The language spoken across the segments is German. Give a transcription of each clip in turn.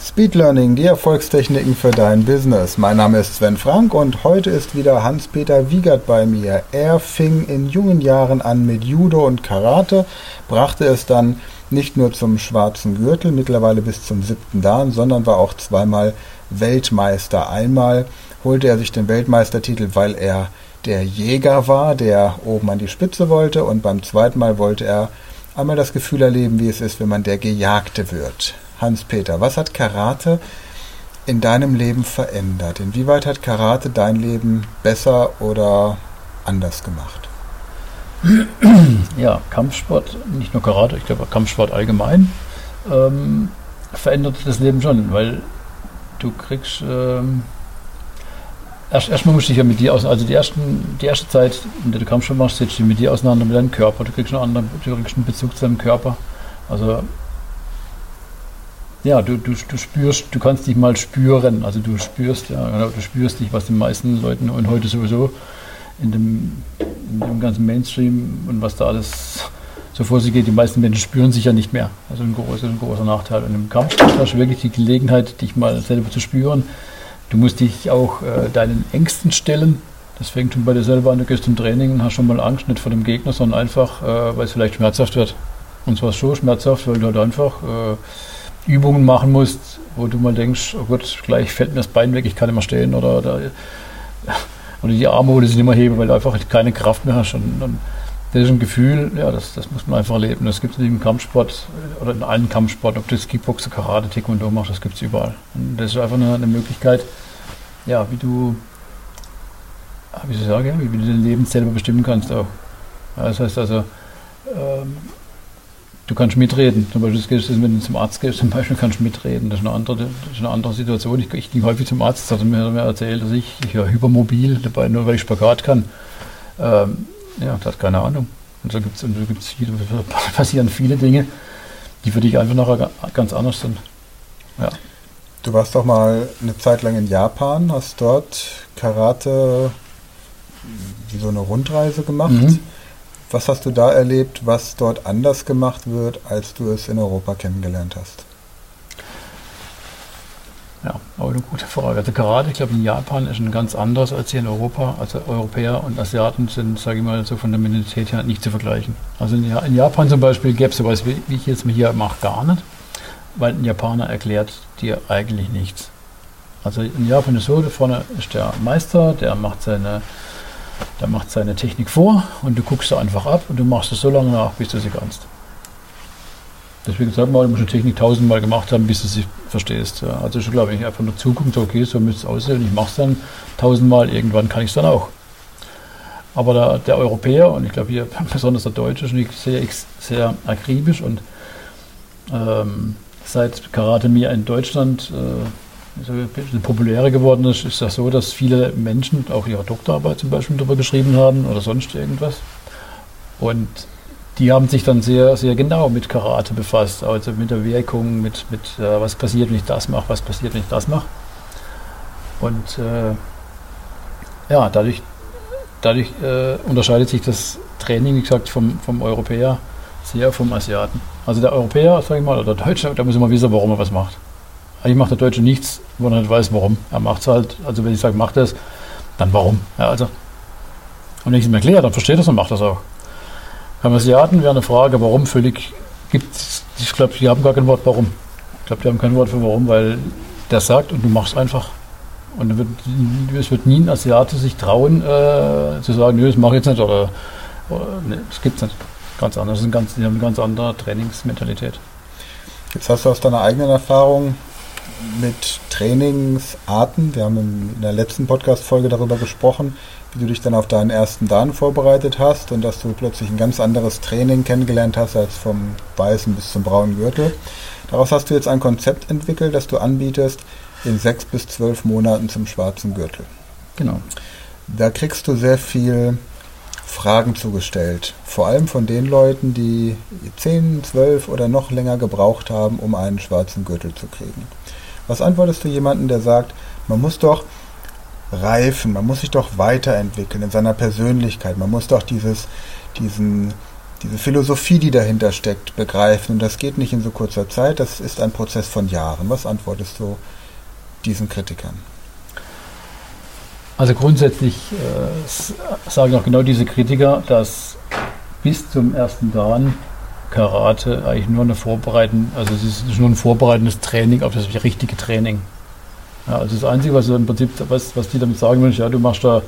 Speed Learning, die Erfolgstechniken für dein Business. Mein Name ist Sven Frank und heute ist wieder Hans-Peter Wiegert bei mir. Er fing in jungen Jahren an mit Judo und Karate, brachte es dann nicht nur zum schwarzen Gürtel, mittlerweile bis zum siebten Dan, sondern war auch zweimal Weltmeister. Einmal holte er sich den Weltmeistertitel, weil er der Jäger war, der oben an die Spitze wollte und beim zweiten Mal wollte er einmal das Gefühl erleben, wie es ist, wenn man der Gejagte wird. Hans-Peter, was hat Karate in deinem Leben verändert? Inwieweit hat Karate dein Leben besser oder anders gemacht? Ja, Kampfsport, nicht nur Karate, ich glaube Kampfsport allgemein, ähm, verändert das Leben schon, weil du kriegst ähm, erst, erstmal musst du dich ja mit dir aus, also die, ersten, die erste Zeit, in der du Kampfsport machst, setzt du dich mit dir auseinander, mit deinem Körper, du kriegst einen anderen, du kriegst einen Bezug zu deinem Körper. Also ja, du, du, du spürst, du kannst dich mal spüren. Also du spürst, ja, genau, du spürst dich, was den meisten Leuten und heute sowieso in dem, in dem ganzen Mainstream und was da alles so vor sich geht, die meisten Menschen spüren sich ja nicht mehr. Also ein großer, ein großer Nachteil. Und im Kampfsport hast du wirklich die Gelegenheit, dich mal selber zu spüren. Du musst dich auch äh, deinen Ängsten stellen. Das fängt schon bei dir selber an, du gehst zum Training und hast schon mal Angst, nicht vor dem Gegner, sondern einfach, äh, weil es vielleicht schmerzhaft wird. Und zwar so schmerzhaft, weil du halt einfach äh, Übungen machen musst, wo du mal denkst, oh Gott, gleich fällt mir das Bein weg, ich kann nicht mehr stehen oder, oder, oder die Arme, wo du sie nicht mehr heben, weil du einfach keine Kraft mehr hast. Und, und das ist ein Gefühl, ja, das, das muss man einfach erleben. Das gibt es im Kampfsport oder in allen Kampfsport, ob du das Kickboxer, Karate, Taekwondo machst, das gibt es überall. Und das ist einfach eine, eine Möglichkeit, ja, wie du, wie ich sage, wie du dein Leben selber bestimmen kannst auch. Ja, das heißt also, ähm, du kannst mitreden. Zum Beispiel, wenn du zum Arzt gehst, zum Beispiel kannst du mitreden. Das ist eine andere, das ist eine andere Situation. Ich, ich gehe häufig zum Arzt, hat mir, mir erzählt, dass ich, ich ja hypermobil, dabei nur weil ich Spagat kann. Ähm, ja, das hat keine Ahnung. Und so gibt's, und so gibt's viele, passieren viele Dinge, die für dich einfach nachher ganz anders sind. Ja. Du warst doch mal eine Zeit lang in Japan, hast dort Karate wie so eine Rundreise gemacht. Mhm. Was hast du da erlebt, was dort anders gemacht wird, als du es in Europa kennengelernt hast? Ja, aber eine gute Frage. Also Karate, ich glaube, in Japan ist ein ganz anders als hier in Europa. Also Europäer und Asiaten sind, sage ich mal, so von der Mentalität her nicht zu vergleichen. Also in, Japan zum Beispiel gäbe es sowas, wie, ich jetzt mal hier mache, gar nicht, weil ein Japaner erklärt dir eigentlich nichts. Also in Japan ist so, da vorne ist der Meister, der macht seine der macht seine Technik vor und du guckst da einfach ab und du machst es so lange nach, bis du sie kannst. Deswegen sag mal, du musst eine Technik tausendmal gemacht haben, bis du sie verstehst. Also schon glaube ich einfach nur zugucken, so, okay, so müsste es aussehen, ich mache es dann tausendmal, irgendwann kann ich es dann auch. Aber der, der, Europäer, und ich glaube hier besonders der Deutsche, ist sehr, sehr akribisch und ähm, seit Karate mir in Deutschland äh, so ein bisschen populärer geworden ist, ist das so, dass viele Menschen auch ihre Doktorarbeit zum Beispiel darüber geschrieben haben oder sonst irgendwas. Und die haben sich dann sehr, sehr genau mit Karate befasst, also mit der Wirkung, mit, mit äh, was passiert, wenn ich das mache, was passiert, wenn ich das mache. Und äh, ja, dadurch, dadurch äh, unterscheidet sich das Training, wie gesagt, vom, vom Europäer sehr vom Asiaten. Also der Europäer, sag ich mal, oder der Deutsche, da muss man wissen, warum er was macht. Eigentlich macht der Deutsche nichts, wo er nicht weiß, warum. Er macht es halt, also wenn ich sage, macht das, dann warum. Ja, also. Und wenn ich es ihm erkläre, dann versteht er es und macht das auch. Beim Asiaten wäre eine Frage, warum völlig gibt ich glaube, die haben gar kein Wort warum. Ich glaube, die haben kein Wort für warum, weil der sagt und du machst einfach. Und wird, es wird nie ein Asiate sich trauen, äh, zu sagen, nö, das mache ich jetzt nicht oder, oder nee, das gibt es nicht. Ganz anders. Die haben eine ganz andere Trainingsmentalität. Jetzt hast du aus deiner eigenen Erfahrung mit Trainingsarten. Wir haben in der letzten Podcast-Folge darüber gesprochen, wie du dich dann auf deinen ersten Dan vorbereitet hast und dass du plötzlich ein ganz anderes Training kennengelernt hast als vom weißen bis zum braunen Gürtel. Daraus hast du jetzt ein Konzept entwickelt, das du anbietest in sechs bis zwölf Monaten zum schwarzen Gürtel. Genau. Da kriegst du sehr viel Fragen zugestellt. Vor allem von den Leuten, die 10, 12 oder noch länger gebraucht haben, um einen schwarzen Gürtel zu kriegen. Was antwortest du jemandem, der sagt, man muss doch reifen, man muss sich doch weiterentwickeln in seiner Persönlichkeit, man muss doch dieses, diesen diese Philosophie, die dahinter steckt, begreifen. Und das geht nicht in so kurzer Zeit, das ist ein Prozess von Jahren. Was antwortest du diesen Kritikern? Also grundsätzlich äh, sagen auch genau diese Kritiker, dass bis zum ersten Dan Karate eigentlich nur eine vorbereiten, also es ist nur ein vorbereitendes Training auf das richtige Training. Ja, also das Einzige, was im Prinzip, was, was die damit sagen wollen, ist, ja, du machst da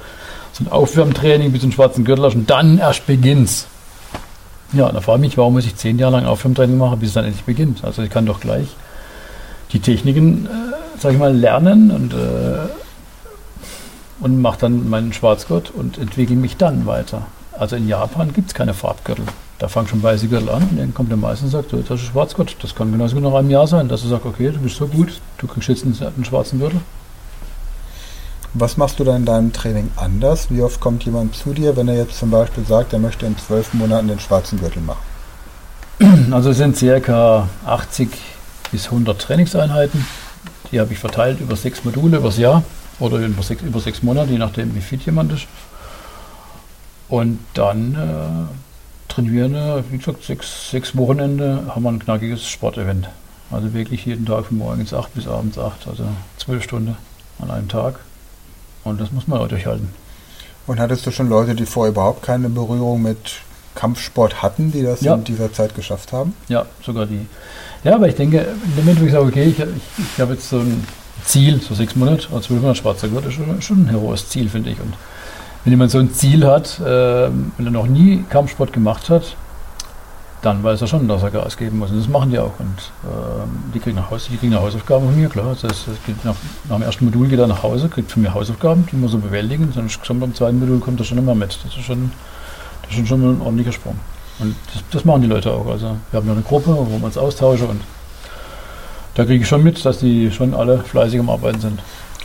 so ein Aufwärmtraining bis zum schwarzen Gürtel und dann erst beginnst. Ja, da frage ich mich, warum muss ich zehn Jahre lang Aufwärmtraining machen, bis es dann endlich beginnt. Also ich kann doch gleich die Techniken, äh, sag ich mal, lernen und äh, und mache dann meinen Schwarzgurt und entwickle mich dann weiter. Also in Japan gibt es keine Farbgürtel. Da fangen schon weiße Gürtel an und dann kommt der Meister und sagt, so, das ist Schwarzgurt. Das kann genauso gut nach einem Jahr sein, dass er sagt, okay, du bist so gut, du kriegst jetzt einen, einen schwarzen Gürtel. Was machst du da in deinem Training anders? Wie oft kommt jemand zu dir, wenn er jetzt zum Beispiel sagt, er möchte in zwölf Monaten den schwarzen Gürtel machen? Also es sind circa 80 bis 100 Trainingseinheiten. Die habe ich verteilt über sechs Module übers Jahr oder über sechs, über sechs Monate, je nachdem, wie fit jemand ist. Und dann äh, trainieren wie gesagt, sechs, sechs Wochenende haben wir ein knackiges Sportevent. Also wirklich jeden Tag von morgens 8 bis abends 8, also zwölf Stunden an einem Tag. Und das muss man auch durchhalten. Und hattest du schon Leute, die vorher überhaupt keine Berührung mit Kampfsport hatten, die das ja. in dieser Zeit geschafft haben? Ja, sogar die. Ja, aber ich denke, in dem Moment, wo ich sage, okay, ich, ich, ich habe jetzt so ein Ziel, so sechs Monate, oder zwölf Monate schwarzer Gurt, ist schon, schon ein heroes Ziel, finde ich. Und wenn jemand so ein Ziel hat, äh, wenn er noch nie Kampfsport gemacht hat, dann weiß er schon, dass er Gas geben muss. Und das machen die auch. Und äh, die kriegen nach Hause, die kriegen eine Hausaufgaben von mir, klar. Das heißt, nach, nach, dem ersten Modul geht er nach Hause, kriegt von mir Hausaufgaben, die muss er bewältigen. Sonst beim zweiten Modul kommt er schon immer mit. Das ist schon, das ist schon ein ordentlicher Sprung. Und das, das machen die Leute auch. Also wir haben ja eine Gruppe, wo wir uns austauschen und da kriege ich schon mit, dass die schon alle fleißig am Arbeiten sind.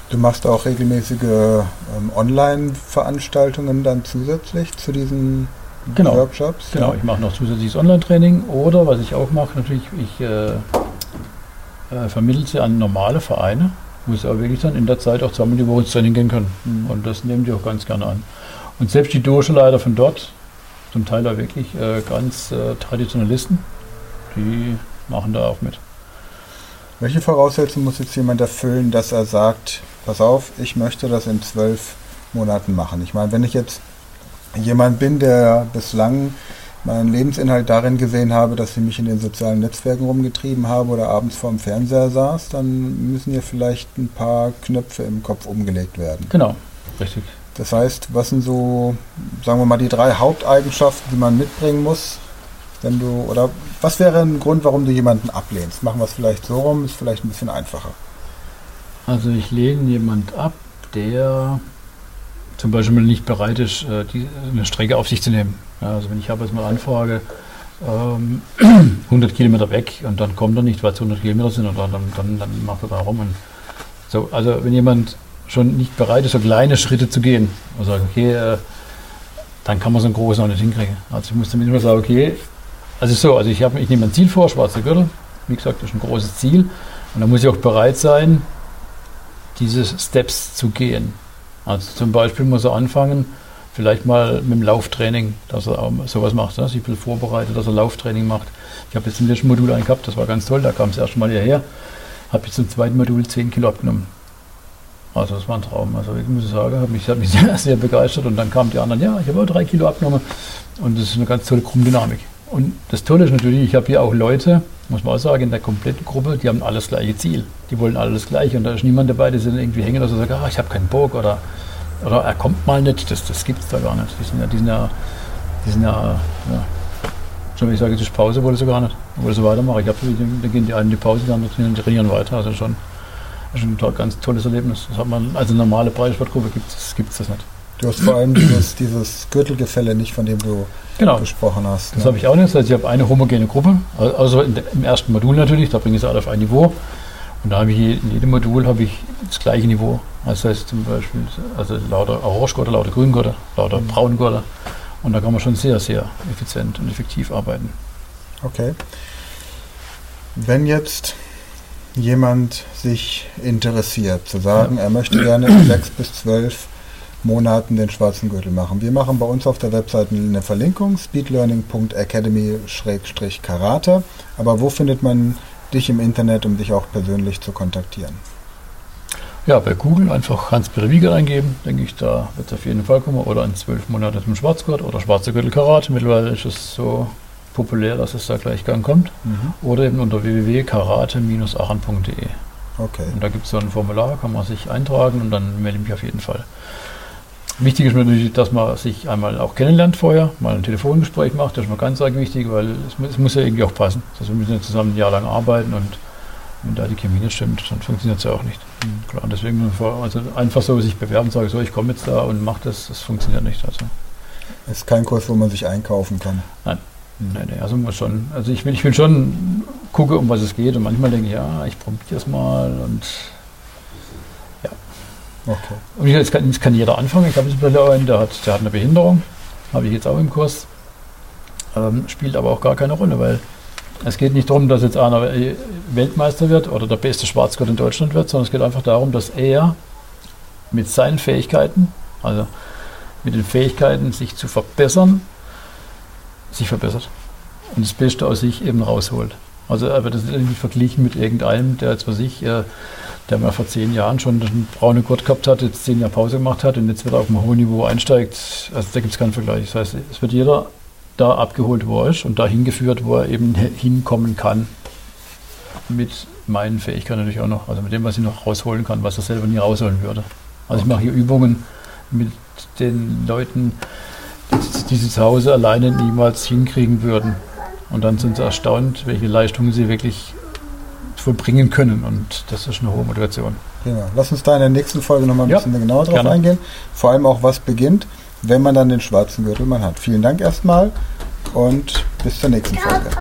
Du machst auch regelmäßige ähm, Online-Veranstaltungen dann zusätzlich zu diesen genau. Workshops? Genau, ja. ich mache noch zusätzliches Online-Training oder was ich auch mache, natürlich, ich äh, äh, vermittle sie an normale Vereine, wo sie auch wirklich dann in der Zeit auch zweimal die Woche ins Training gehen können. Mhm. Und das nehmen die auch ganz gerne an. Und selbst die Dojo-Leiter von dort, zum Teil auch wirklich äh, ganz äh, Traditionalisten, die machen da auch mit. Welche Voraussetzungen muss jetzt jemand erfüllen, dass er sagt, pass auf, ich möchte das in zwölf Monaten machen? Ich meine, wenn ich jetzt jemand bin, der bislang meinen Lebensinhalt darin gesehen habe, dass ich mich in den sozialen Netzwerken rumgetrieben habe oder abends vorm Fernseher saß, dann müssen ja vielleicht ein paar Knöpfe im Kopf umgelegt werden. Genau, richtig. Das heißt, was sind so, sagen wir mal, die drei Haupteigenschaften, die man mitbringen muss, wenn du, oder was wäre ein Grund, warum du jemanden ablehnst? Machen wir es vielleicht so rum, ist vielleicht ein bisschen einfacher. Also ich lehne jemanden ab, der zum Beispiel nicht bereit ist, äh, eine Strecke auf sich zu nehmen. also wenn ich habe jetzt mal anfrage, ähm, 100 Kilometer weg und dann kommt er nicht, weil es 100 Kilometer sind und dann, dann, dann macht er da rum. So, also wenn jemand schon nicht bereit ist, so kleine Schritte zu gehen und sagt, okay, äh, dann kann man so einen großen auch nicht hinkriegen. Also ich muss zumindest mal sagen, okay, also so, also ich, ich nehme ein Ziel vor, schwarzer Gürtel. Wie gesagt, das ist ein großes Ziel. Und da muss ich auch bereit sein, diese Steps zu gehen. Also zum Beispiel muss er anfangen, vielleicht mal mit dem Lauftraining, dass er sowas macht, ne? sich ein bisschen vorbereitet, dass er Lauftraining macht. Ich habe jetzt im letzten Modul einen gehabt, das war ganz toll, da kam es erst mal hierher, habe jetzt im zweiten Modul 10 Kilo abgenommen. Also das war ein Traum. Also ich muss sagen, habe mich, hab mich sehr, sehr begeistert und dann kamen die anderen, ja, ich habe auch drei Kilo abgenommen und das ist eine ganz tolle Gruppendynamik. Und das Tolle ist natürlich, ich habe hier auch Leute, muss man auch sagen, in der kompletten Gruppe, die haben alles gleiche Ziel. Die wollen alles gleiche und da ist niemand dabei, der sind irgendwie hängen, dass er sagt, ah, ich habe keinen Bock oder, oder er kommt mal nicht. Das, das gibt es da gar nicht. Die sind ja, die sind ja, die sind ja, ja schon wie ich sage, es ist Pause, wollte sie gar nicht. Wollte sie weitermachen. Ich habe, da gehen die einen in die Pause, die anderen trainieren weiter. Also schon, schon ein ganz tolles Erlebnis. Das hat man, also normale Breitensportgruppe gibt es das nicht. Du hast vor allem dieses, dieses Gürtelgefälle nicht, von dem du genau. gesprochen hast. Das ne? habe ich auch nicht. Das heißt, ich habe eine homogene Gruppe, also im ersten Modul natürlich, da bringe ich sie alle auf ein Niveau. Und da habe ich in jedem Modul habe ich das gleiche Niveau. Das heißt zum Beispiel, also lauter Orangegurte, lauter Grüngurte, lauter mhm. Braungurte. Und da kann man schon sehr, sehr effizient und effektiv arbeiten. Okay. Wenn jetzt jemand sich interessiert, zu sagen, ja. er möchte gerne sechs bis zwölf Monaten den schwarzen Gürtel machen. Wir machen bei uns auf der Webseite eine Verlinkung, speedlearning.academy-karate. Aber wo findet man dich im Internet, um dich auch persönlich zu kontaktieren? Ja, bei Google einfach Hans-Peter Wieger eingeben, denke ich, da wird es auf jeden Fall kommen. Oder in zwölf Monaten zum Schwarzgurt oder Schwarze Gürtel Karate. Mittlerweile ist es so populär, dass es da gleich gang kommt. Mhm. Oder eben unter www.karate-aachen.de. Okay. Und da gibt es so ein Formular, kann man sich eintragen und dann melde ich mich auf jeden Fall. Wichtig ist natürlich, dass man sich einmal auch kennenlernt vorher, mal ein Telefongespräch macht, das ist mir ganz wichtig, weil es, es muss ja irgendwie auch passen. Also wir müssen ja zusammen ein Jahr lang arbeiten und wenn da die Chemie nicht stimmt, dann funktioniert es ja auch nicht. Mhm. Klar, deswegen also einfach so sich bewerben, sagen, so ich komme jetzt da und mache das, das funktioniert nicht. Also. Es ist kein Kurs, wo man sich einkaufen kann. Nein. Mhm. Nein, nee, also muss schon. Also ich will, ich will schon gucken, um was es geht. Und manchmal denke ich, ja, ich probiere es mal und. Okay. Und jetzt kann, jetzt kann jeder anfangen. Ich habe jetzt einen, der hat, der hat eine Behinderung, habe ich jetzt auch im Kurs. Ähm, spielt aber auch gar keine Rolle, weil es geht nicht darum, dass jetzt einer Weltmeister wird oder der beste Schwarzgurt in Deutschland wird, sondern es geht einfach darum, dass er mit seinen Fähigkeiten, also mit den Fähigkeiten, sich zu verbessern, sich verbessert und das Beste aus sich eben rausholt. Also er wird das irgendwie verglichen mit irgendeinem, der jetzt für sich, äh, der mal vor zehn Jahren schon einen braunen Gurt gehabt hat, jetzt zehn Jahre Pause gemacht hat und jetzt wieder auf einem hohen Niveau einsteigt. Also da gibt es keinen Vergleich. Das heißt, es wird jeder da abgeholt, wo er ist und dahin geführt, wo er eben hinkommen kann. Mit meinen Fähigkeiten natürlich auch noch, also mit dem, was ich noch rausholen kann, was er selber nie rausholen würde. Also ich mache hier Übungen mit den Leuten, die sie zu Hause alleine niemals hinkriegen würden. Und dann sind sie erstaunt, welche Leistungen sie wirklich vollbringen können. Und das ist eine hohe Motivation. Genau. Lass uns da in der nächsten Folge nochmal ein ja, bisschen genauer drauf gerne. eingehen. Vor allem auch, was beginnt wenn man dann den schwarzen Gürtel mal hat. Vielen Dank erstmal und bis zur nächsten Folge.